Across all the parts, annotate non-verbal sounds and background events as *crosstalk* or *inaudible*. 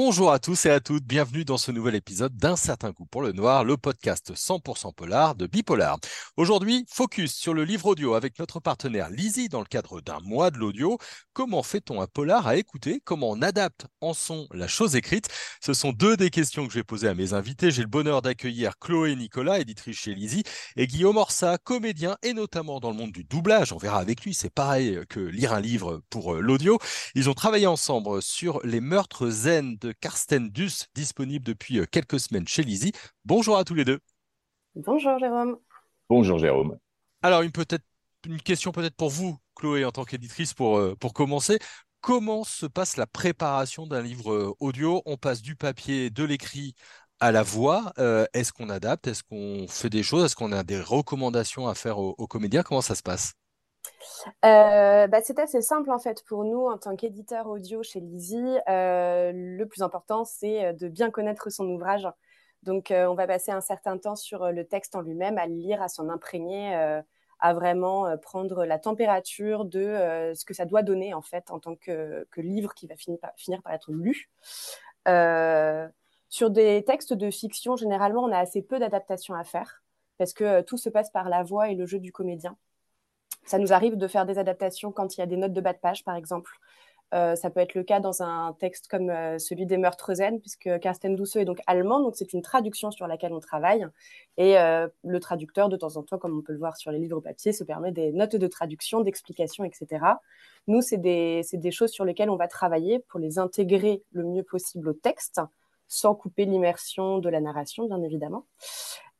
Bonjour à tous et à toutes, bienvenue dans ce nouvel épisode d'Un certain coup pour le noir, le podcast 100% polar de Bipolar. Aujourd'hui, focus sur le livre audio avec notre partenaire Lizzie dans le cadre d'un mois de l'audio. Comment fait-on un polar à écouter? Comment on adapte en son la chose écrite? Ce sont deux des questions que je vais poser à mes invités. J'ai le bonheur d'accueillir Chloé Nicolas, éditrice chez Lizzie, et Guillaume Orsa, comédien et notamment dans le monde du doublage. On verra avec lui, c'est pareil que lire un livre pour euh, l'audio. Ils ont travaillé ensemble sur les meurtres zen de Karsten Dus, disponible depuis euh, quelques semaines chez Lizzie. Bonjour à tous les deux. Bonjour Jérôme. Bonjour Jérôme. Alors une, peut une question peut-être pour vous, Chloé, en tant qu'éditrice, pour, euh, pour commencer. Comment se passe la préparation d'un livre euh, audio? On passe du papier, de l'écrit à la voix. Est-ce qu'on adapte? Est-ce qu'on fait des choses? Est-ce qu'on a des recommandations à faire aux comédiens? Comment ça se passe? Euh, bah, c'est assez simple en fait pour nous en tant qu'éditeur audio chez Lizzie. Euh, le plus important, c'est euh, de bien connaître son ouvrage. Donc, on va passer un certain temps sur le texte en lui-même, à le lire, à s'en imprégner, à vraiment prendre la température de ce que ça doit donner en fait en tant que, livre qui va finir par, finir par être lu. sur des textes de fiction, généralement, on a assez peu d'adaptations à faire parce que tout se passe par la voix et le jeu du comédien. Ça nous arrive de faire des adaptations quand il y a des notes de bas de page, par exemple. Euh, ça peut être le cas dans un texte comme euh, celui des Meurtres Zen, puisque Karsten Douceux est donc allemand, donc c'est une traduction sur laquelle on travaille. Et euh, le traducteur, de temps en temps, comme on peut le voir sur les livres papier, se permet des notes de traduction, d'explication, etc. Nous, c'est des, choses sur lesquelles on va travailler pour les intégrer le mieux possible au texte, sans couper l'immersion de la narration, bien évidemment.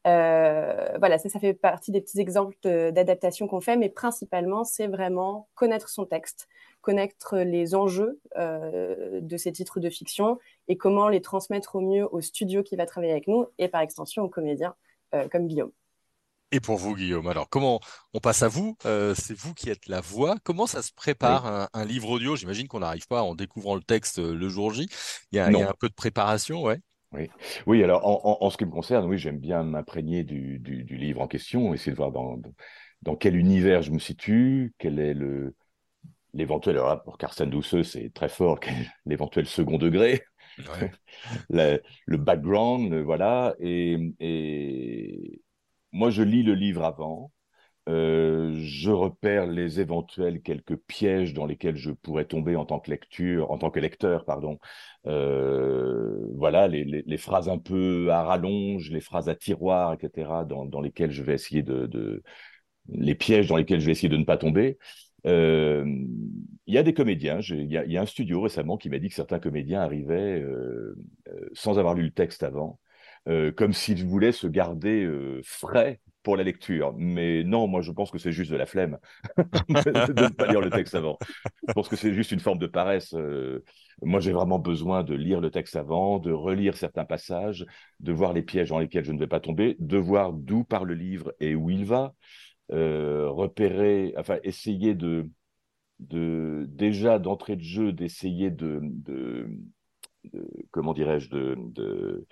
Euh, voilà, ça, ça fait partie des petits exemples d'adaptation qu'on fait, mais principalement, c'est vraiment connaître son texte, connaître les enjeux euh, de ces titres de fiction et comment les transmettre au mieux au studio qui va travailler avec nous et par extension aux comédiens euh, comme Guillaume. Et pour vous, Guillaume, alors comment on passe à vous? C'est vous qui êtes la voix. Comment ça se prépare un, un, livre audio? J'imagine qu'on n'arrive pas en découvrant le texte le jour J. Il y a, il y a un peu de préparation, ouais. Oui, oui alors en, ce qui me concerne, oui, j'aime bien m'imprégner du, livre en question, essayer de voir dans, dans quel univers je me situe, quel est le l'éventuel, alors pour Carsten Douceux, c'est très fort, *laughs* l'éventuel second degré, *laughs* le, background, voilà, et, et moi je lis le livre avant, euh, je repère les éventuels quelques pièges dans lesquels je pourrais tomber en tant que lecture, en tant que lecteur, pardon. Euh, voilà, les, phrases un peu à rallonge, les phrases à tiroir, etc., dans, lesquelles je vais essayer de, les pièges dans lesquels je vais essayer de ne pas tomber. Euh, il y a des comédiens, il y, a un studio récemment qui m'a dit que certains comédiens arrivaient sans avoir lu le texte avant, comme s'ils voulaient se garder frais pour la lecture. Mais non, moi je pense que c'est juste de la flemme *laughs* de ne pas lire le texte avant. Je pense que c'est juste une forme de paresse. Euh, moi j'ai vraiment besoin de lire le texte avant, de relire certains passages, de voir les pièges dans lesquels je ne vais pas tomber, de voir d'où part le livre et où il va, euh, repérer, enfin essayer de, déjà d'entrée de jeu, d'essayer de, comment dirais-je, de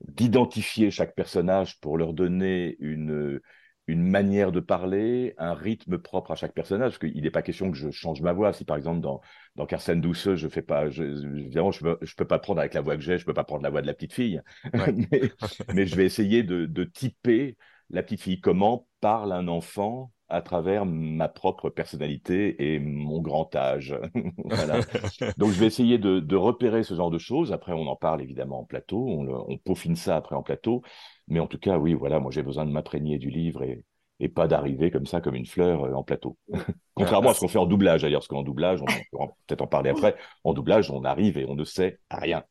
d'identifier chaque personnage pour leur donner une, une manière de parler, un rythme propre à chaque personnage, parce qu'il n'est pas question que je change ma voix. Si par exemple dans, dans Carsten Douceux, je fais pas, je, évidemment, je peux, je peux pas prendre avec la voix que j'ai, je peux pas prendre la voix de la petite fille, *laughs* mais, mais, je vais essayer de, de typer la petite fille. Comment parle un enfant à travers ma propre personnalité et mon grand âge. *laughs* *laughs* Donc je vais essayer de, repérer ce genre de choses. Après, on en parle évidemment en plateau, on, peaufine ça après en plateau. Mais en tout cas, oui, voilà, moi j'ai besoin de m'imprégner du livre et, et pas d'arriver comme ça, comme une fleur euh, en plateau. *laughs* Contrairement à ce qu'on fait en doublage, d'ailleurs, parce qu'en doublage, on peut peut-être en parler après, en doublage, on arrive et on ne sait rien.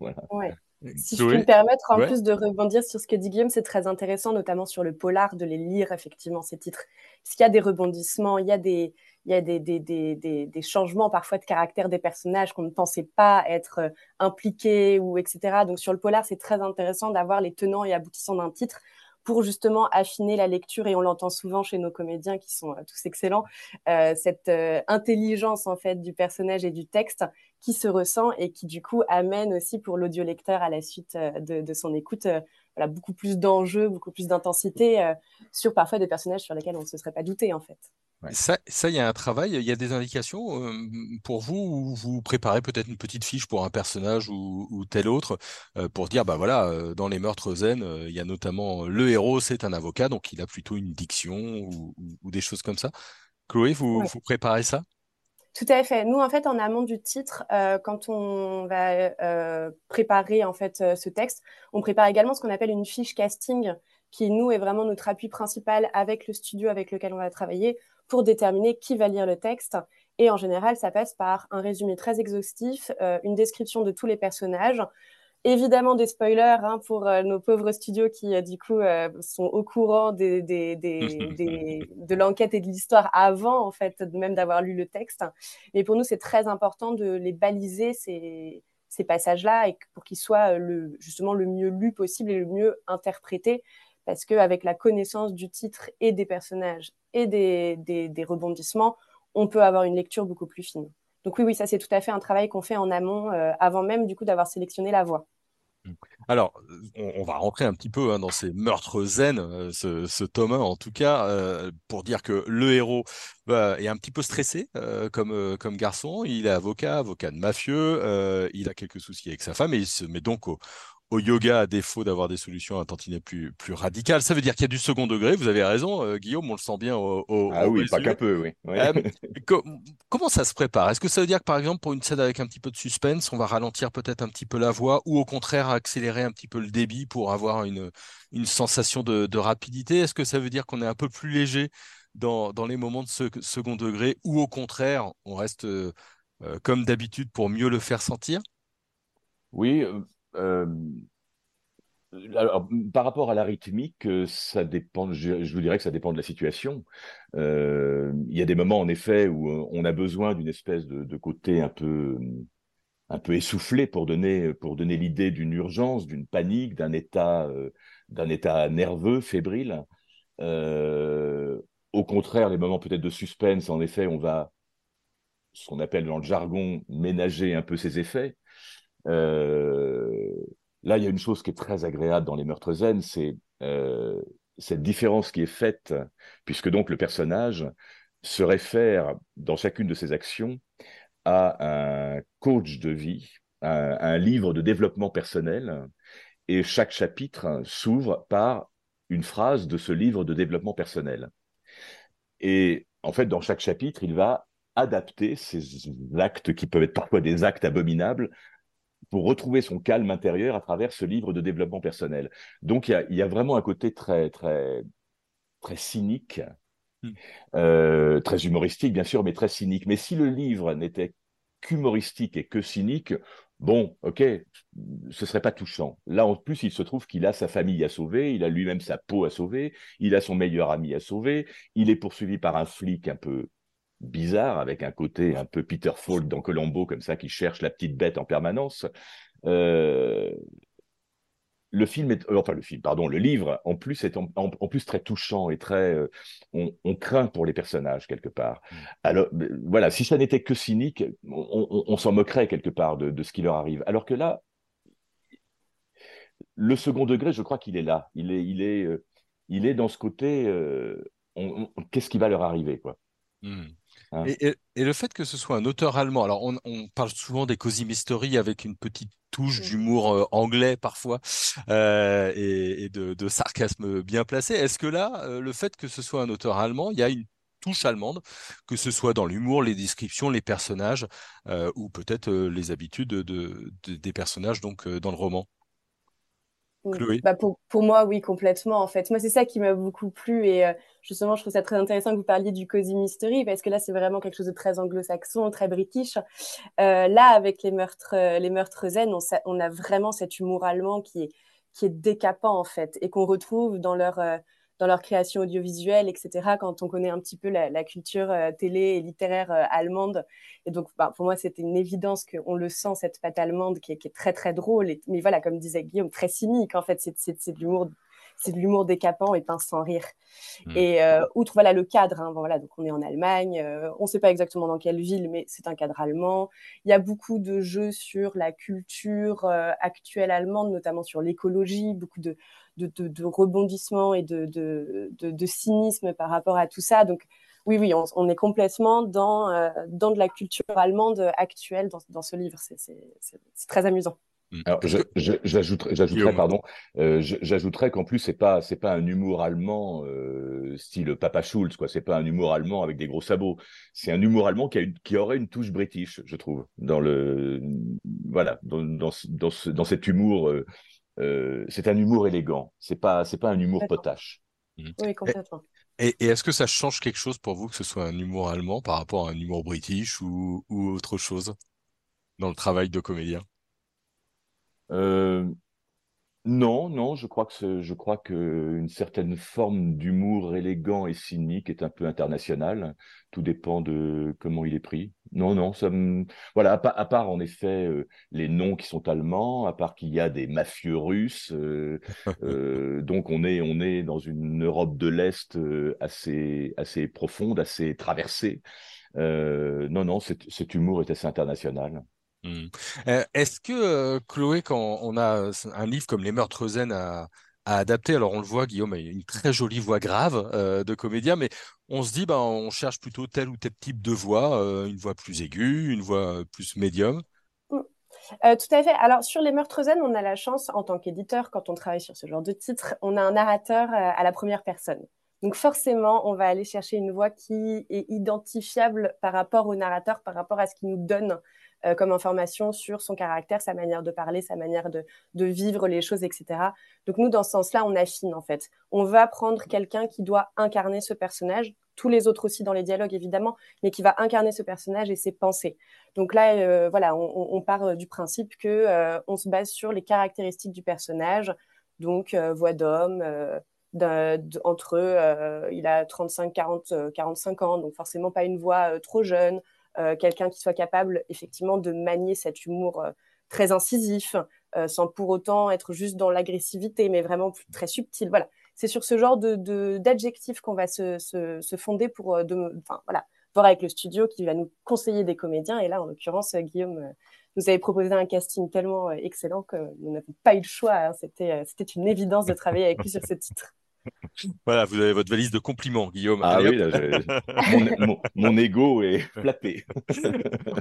voilà. Si je peux me permettre, en plus de rebondir sur ce que dit Guillaume, c'est très intéressant, notamment sur le polar, de les lire effectivement ces titres. Parce qu'il y a des rebondissements, il y a des, il y a des, des, des, des, changements parfois de caractère des personnages qu'on ne pensait pas être euh, impliqués ou etc. Donc sur le polar, c'est très intéressant d'avoir les tenants et aboutissants d'un titre pour justement affiner la lecture, et on l'entend souvent chez nos comédiens qui sont euh, tous excellents, euh, cette euh, intelligence en fait du personnage et du texte qui se ressent et qui du coup amène aussi pour l'audiolecteur à la suite de, son écoute voilà, beaucoup plus d'enjeux, beaucoup plus d'intensité sur parfois des personnages sur lesquels on ne se serait pas douté en fait. Ça, il y a un travail, il y a des indications euh, pour vous où vous préparez peut-être une petite fiche pour un personnage ou, tel autre euh, pour dire, bah voilà, euh, dans les meurtres zen, il y a notamment le héros, c'est un avocat, donc il a plutôt une diction ou, des choses comme ça. Chloé, vous, vous préparez ça? Tout à fait. Nous, en fait, en amont du titre, quand on va préparer en fait ce texte, on prépare également ce qu'on appelle une fiche casting, qui nous est vraiment notre appui principal avec le studio avec lequel on va travailler pour déterminer qui va lire le texte. Et en général, ça passe par un résumé très exhaustif, euh, une description de tous les personnages, évidemment des spoilers hein, pour euh, nos pauvres studios qui, euh, du coup, sont au courant des, des, *laughs* des, de l'enquête et de l'histoire avant, en fait, même d'avoir lu le texte. Mais pour nous, c'est très important de les baliser, ces, ces passages-là, et pour qu'ils soient le, justement le mieux lu possible et le mieux interprétés parce qu'avec la connaissance du titre et des personnages et des, rebondissements, on peut avoir une lecture beaucoup plus fine. Donc oui, oui, ça c'est tout à fait un travail qu'on fait en amont, euh, avant même du coup d'avoir sélectionné la voix. Alors, on, va rentrer un petit peu hein, dans ces meurtres zen, euh, ce, ce, tome 1 en tout cas, euh, pour dire que le héros bah, est un petit peu stressé comme, comme garçon. Il est avocat, avocat de mafieux, il a quelques soucis avec sa femme et il se met donc au, au yoga à défaut d'avoir des solutions un tantinet plus, plus radicales. Ça veut dire qu'il y a du second degré, vous avez raison, euh, Guillaume, on le sent bien au, Ah oui, pas qu'un peu, oui. Euh, *laughs* comment ça se prépare? Est-ce que ça veut dire que par exemple, pour une scène avec un petit peu de suspense, on va ralentir peut-être un petit peu la voix ou au contraire accélérer un petit peu le débit pour avoir une, une sensation de, rapidité? Est-ce que ça veut dire qu'on est un peu plus léger dans, dans les moments de ce, second degré ou au contraire, on reste euh, comme d'habitude pour mieux le faire sentir? Oui, alors, par rapport à la rythmique, euh, ça dépend. Je, vous dirais que ça dépend de la situation. Euh, il y a des moments, en effet, où on a besoin d'une espèce de, côté un peu, un peu essoufflé pour donner, pour donner l'idée d'une urgence, d'une panique, d'un état, état nerveux, fébrile. au contraire, les moments peut-être de suspense, en effet, on va, ce qu'on appelle dans le jargon, ménager un peu ses effets. Euh, là, il y a une chose qui est très agréable dans les meurtres zen, c'est euh, cette différence qui est faite, puisque donc le personnage se réfère dans chacune de ses actions à un coach de vie, à un livre de développement personnel, et chaque chapitre s'ouvre par une phrase de ce livre de développement personnel. Et en fait, dans chaque chapitre, il va adapter ces actes qui peuvent être parfois des actes abominables pour retrouver son calme intérieur à travers ce livre de développement personnel. Donc il y a, vraiment un côté très très très cynique, hmm. euh, très humoristique bien sûr, mais très cynique. Mais si le livre n'était qu'humoristique et que cynique, bon, ok, ce serait pas touchant. Là, en plus, il se trouve qu'il a sa famille à sauver, il a lui-même sa peau à sauver, il a son meilleur ami à sauver, il est poursuivi par un flic un peu bizarre, avec un côté un peu Peter Falk dans Colombo, comme ça, qui cherche la petite bête en permanence. Euh, le film est, euh, enfin le film, pardon, le livre en plus est en, plus très touchant et très, euh, on, craint pour les personnages quelque part. Mm. Alors voilà, si ça n'était que cynique, on, s'en moquerait quelque part de, ce qui leur arrive. Alors que là, le second degré, je crois qu'il est là. Il est, il est, il est dans ce côté. Qu'est-ce qui va leur arriver, quoi. Mm. Hein. Et, le fait que ce soit un auteur allemand, alors on, parle souvent des cozy mystery avec une petite touche d'humour euh, anglais parfois euh, et, de, sarcasme bien placé. Est-ce que là, euh, le fait que ce soit un auteur allemand, il y a une touche allemande, que ce soit dans l'humour, les descriptions, les personnages ou peut-être les habitudes des personnages donc dans le roman? Bah pour, pour, moi, oui, complètement, en fait. Moi, c'est ça qui m'a beaucoup plu. Et euh, justement, je trouve ça très intéressant que vous parliez du cozy mystery, parce que là, c'est vraiment quelque chose de très anglo-saxon, très british. Euh, là, avec les meurtres, euh, les meurtres zen, on, on, a vraiment cet humour allemand qui est, qui est décapant, en fait, et qu'on retrouve dans leur, dans leur création audiovisuelle, etc., quand on connaît un petit peu la, culture euh, télé et littéraire euh, allemande. Et donc, bah, pour moi, c'était une évidence qu'on le sent, cette patte allemande qui est, très, très drôle. mais voilà, comme disait Guillaume, très cynique, en fait, c'est de l'humour c'est de l'humour décapant et pince sans rire. Mmh. Et euh, outre voilà le cadre, hein, voilà, donc on est en Allemagne, on ne sait pas exactement dans quelle ville, mais c'est un cadre allemand. Il y a beaucoup de jeux sur la culture actuelle allemande, notamment sur l'écologie, beaucoup de, de, rebondissement et de, cynisme par rapport à tout ça. Donc oui, oui, on, est complètement dans, dans de la culture allemande actuelle dans, dans ce livre. C'est très amusant. Mm. Alors, j'ajouterais, pardon, euh, j'ajouterais qu'en plus c'est pas, c'est pas un humour allemand euh, style Papa Schulz, quoi. C'est pas un humour allemand avec des gros sabots. C'est un humour allemand qui, a qui aurait une touche british, je trouve, dans le, voilà, dans, dans, dans, ce, dans cet humour. Euh, euh, c'est un humour élégant. C'est pas, c'est pas un humour potache. Mm. Oui, complètement. Et, et est-ce que ça change quelque chose pour vous que ce soit un humour allemand par rapport à un humour british ou, ou autre chose dans le travail de comédien? Euh, non, non, je crois que je crois que certaine forme d'humour élégant et cynique est un peu international. Tout dépend de comment il est pris. Non, non, ça voilà. À, part, en effet euh, les noms qui sont allemands, à part qu'il y a des mafieux russes, euh, *laughs* donc on est on est dans une Europe de l'Est assez assez profonde, assez traversée. non, non, cet humour est assez international. Mmh. Est-ce que, Chloé, quand on a un livre comme Les Meurtres Zen à, adapter, alors on le voit, Guillaume a une très jolie voix grave euh, de comédien, mais on se dit, ben, on cherche plutôt tel ou tel type de voix, une voix plus aiguë, une voix plus médium. Mmh. tout à fait. Alors sur les meurtres zen, on a la chance en tant qu'éditeur, quand on travaille sur ce genre de titre, on a un narrateur à la première personne. Donc forcément, on va aller chercher une voix qui est identifiable par rapport au narrateur, par rapport à ce qu'il nous donne euh, comme information sur son caractère, sa manière de parler, sa manière de, vivre les choses, etc. Donc nous, dans ce sens-là, on affine en fait. On va prendre quelqu'un qui doit incarner ce personnage, tous les autres aussi dans les dialogues évidemment, mais qui va incarner ce personnage et ses pensées. Donc là, euh, voilà, on, part euh, du principe que on se base sur les caractéristiques du personnage, donc voix d'homme. entre il a 35 40 45 ans donc forcément pas une voix trop jeune euh, quelqu'un qui soit capable effectivement de manier cet humour euh, très incisif, euh, sans pour autant être juste dans l'agressivité, mais vraiment très subtil. Voilà, c'est sur ce genre de, d'adjectifs qu'on va se, se, fonder pour de, voilà, voir avec le studio qui va nous conseiller des comédiens. Et là, en l'occurrence, Guillaume nous avait proposé un casting tellement excellent que nous n'avons pas eu le choix. Hein. C'était, c'était une évidence de travailler avec lui sur ce titre. Voilà, vous avez votre valise de compliments, Guillaume. Ah oui, *laughs* mon, ego est *laughs* flatté.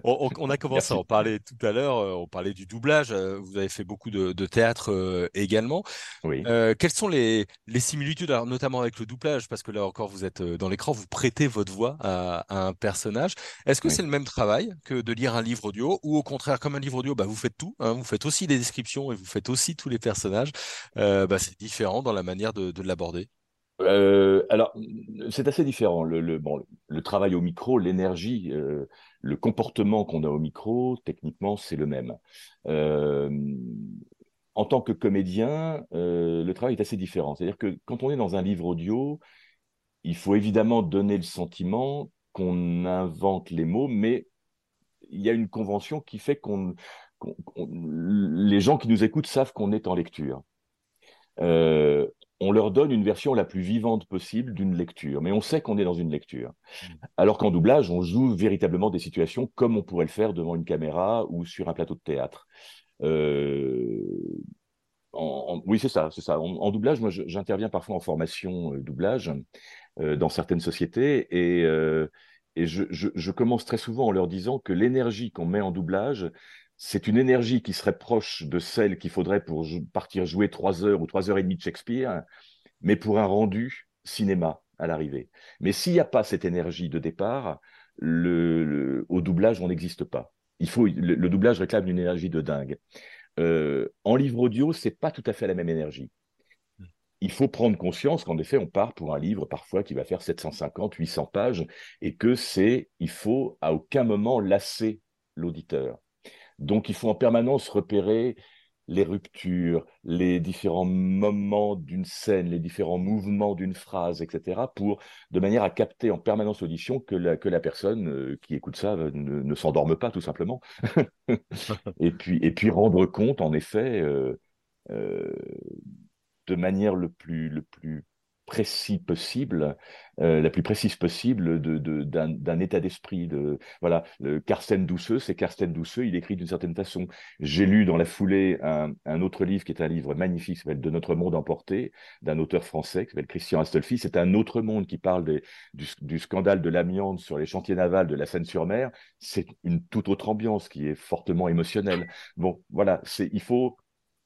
on, a commencé à en parler tout à l'heure. Euh, on parlait du doublage. Euh, vous avez fait beaucoup de, théâtre euh, également. Oui. quelles sont les, similitudes, notamment avec le doublage Parce que là encore, vous êtes dans l'écran, vous prêtez votre voix à, un personnage. Est-ce que c'est le même travail que de lire un livre audio Ou au contraire, comme un livre audio, bah, vous faites tout. Hein, vous faites aussi les descriptions et vous faites aussi tous les personnages. Bah, c'est différent dans la manière de, de l'aborder. Euh, alors, c'est assez différent. Le, travail au micro, l'énergie, euh, le comportement qu'on a au micro, techniquement, c'est le même. Euh, en tant que comédien, le travail est assez différent. C'est-à-dire que quand on est dans un livre audio, il faut évidemment donner le sentiment qu'on invente les mots, mais il y a une convention qui fait qu'on, les gens qui nous écoutent savent qu'on est en lecture. On leur donne une version la plus vivante possible d'une lecture, mais on sait qu'on est dans une lecture. Mm. Alors qu'en doublage, on joue véritablement des situations comme on pourrait le faire devant une caméra ou sur un plateau de théâtre. Euh, oui, c'est ça, c'est ça. En, doublage, moi, j'interviens parfois en formation euh, doublage euh, dans certaines sociétés et, et je, je, commence très souvent en leur disant que l'énergie qu'on met en doublage, c'est une énergie qui serait proche de celle qu'il faudrait pour partir jouer trois heures ou trois heures et demie de Shakespeare, mais pour un rendu cinéma à l'arrivée. Mais s'il n'y a pas cette énergie de départ, au doublage, on n'existe pas. Il faut, le, doublage réclame une énergie de dingue. Euh, en livre audio, c'est pas tout à fait la même énergie. Il faut prendre conscience qu'en effet, on part pour un livre parfois qui va faire 750, 800 pages, et que c'est, il faut à aucun moment lasser l'auditeur. Donc, il faut en permanence repérer les ruptures, les différents moments d'une scène, les différents mouvements d'une phrase, etc., pour de manière à capter en permanence l'audition que la, que la personne euh, qui écoute ça ne, ne s'endorme pas tout simplement. *laughs* et, puis, et puis rendre compte, en effet, euh, euh, de manière le plus, le plus précis possible, euh, la plus précise possible d'un, état d'esprit. De, voilà, le Carsten Douceux, c'est Carsten Douceux, il écrit d'une certaine façon. J'ai lu dans la foulée un, autre livre qui est un livre magnifique, qui s'appelle De notre monde emporté, d'un auteur français qui s'appelle Christian Astolfi. C'est un autre monde qui parle des, du, scandale de l'amiante sur les chantiers navals de la Seine-sur-Mer. C'est une toute autre ambiance qui est fortement émotionnelle. Bon, voilà, c'est, il faut,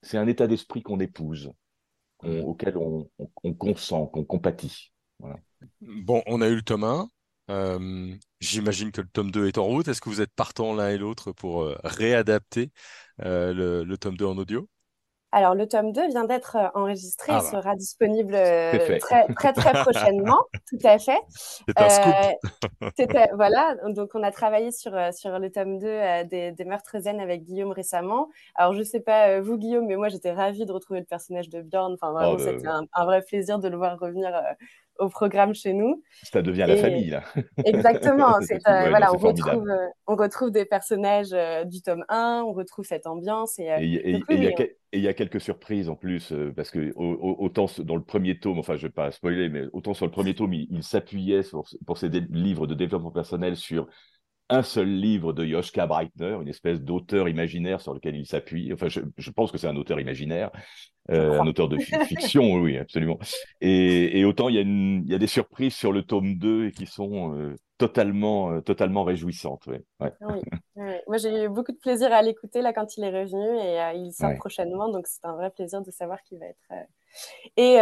c'est un état d'esprit qu'on épouse, auquel on, on consent, qu'on compatit. Bon, on a eu le tome 1. Euh, j'imagine que le tome 2 est en route. Est-ce que vous êtes partants l'un et l'autre pour euh, réadapter euh, le, tome 2 en audio? Alors, le tome 2 vient d'être enregistré ah et bah. sera disponible très, très, très *laughs* prochainement. tout à fait. C'est un scoop. *laughs* voilà, donc on a travaillé sur, sur le tome 2 des, meurtres zen avec Guillaume récemment. Alors, je ne sais pas vous, Guillaume, mais moi, j'étais ravie de retrouver le personnage de Bjorn. Enfin, vraiment, oh, bah, c'était un, un, vrai plaisir de le voir revenir au programme chez nous. Ça devient la famille, là. *laughs* Exactement. Euh, voilà, on, retrouve, euh, on retrouve des personnages euh, du tome 1, on retrouve cette ambiance. Et il y, a quelques surprises en plus, parce que autant dans le premier tome, enfin, je ne vais pas spoiler, mais autant sur le premier tome, il, s'appuyait pour ses livres de développement personnel sur un seul livre de Joschka Breitner, une espèce d'auteur imaginaire sur lequel il s'appuie. Enfin, je, pense que c'est un auteur imaginaire, euh, un auteur de *laughs* fiction, oui, absolument. Et, autant il y, a il y, a des surprises sur le tome 2 et qui sont euh, totalement, euh, totalement réjouissantes. Oui, Moi, j'ai eu beaucoup de plaisir à l'écouter là quand il est revenu et il sort prochainement, donc c'est un vrai plaisir de savoir qu'il va être. Et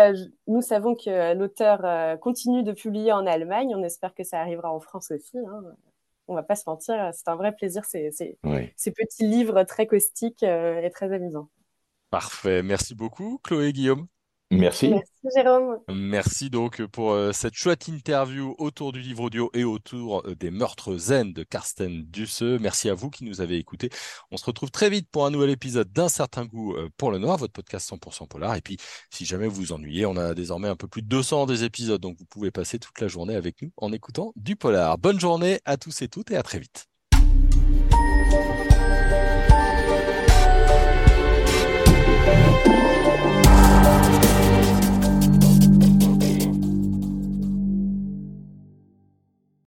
nous savons que l'auteur continue de publier en Allemagne. On espère que ça arrivera en France aussi. Hein on va pas se mentir, c'est un vrai plaisir ces, ces, petits livres très caustiques euh, et très amusants. Parfait, merci beaucoup Chloé Guillaume. Merci. Merci Jérôme. Merci donc pour euh, cette chouette interview autour du livre audio et autour euh, des meurtres zen de Karsten Dusseux. Merci à vous qui nous avez écoutés. On se retrouve très vite pour un nouvel épisode d'un certain goût euh, pour le noir, votre podcast 100% polar. Et puis, si jamais vous vous ennuyez, on a désormais un peu plus de 200 des épisodes, donc vous pouvez passer toute la journée avec nous en écoutant du polar. Bonne journée à tous et toutes et à très vite.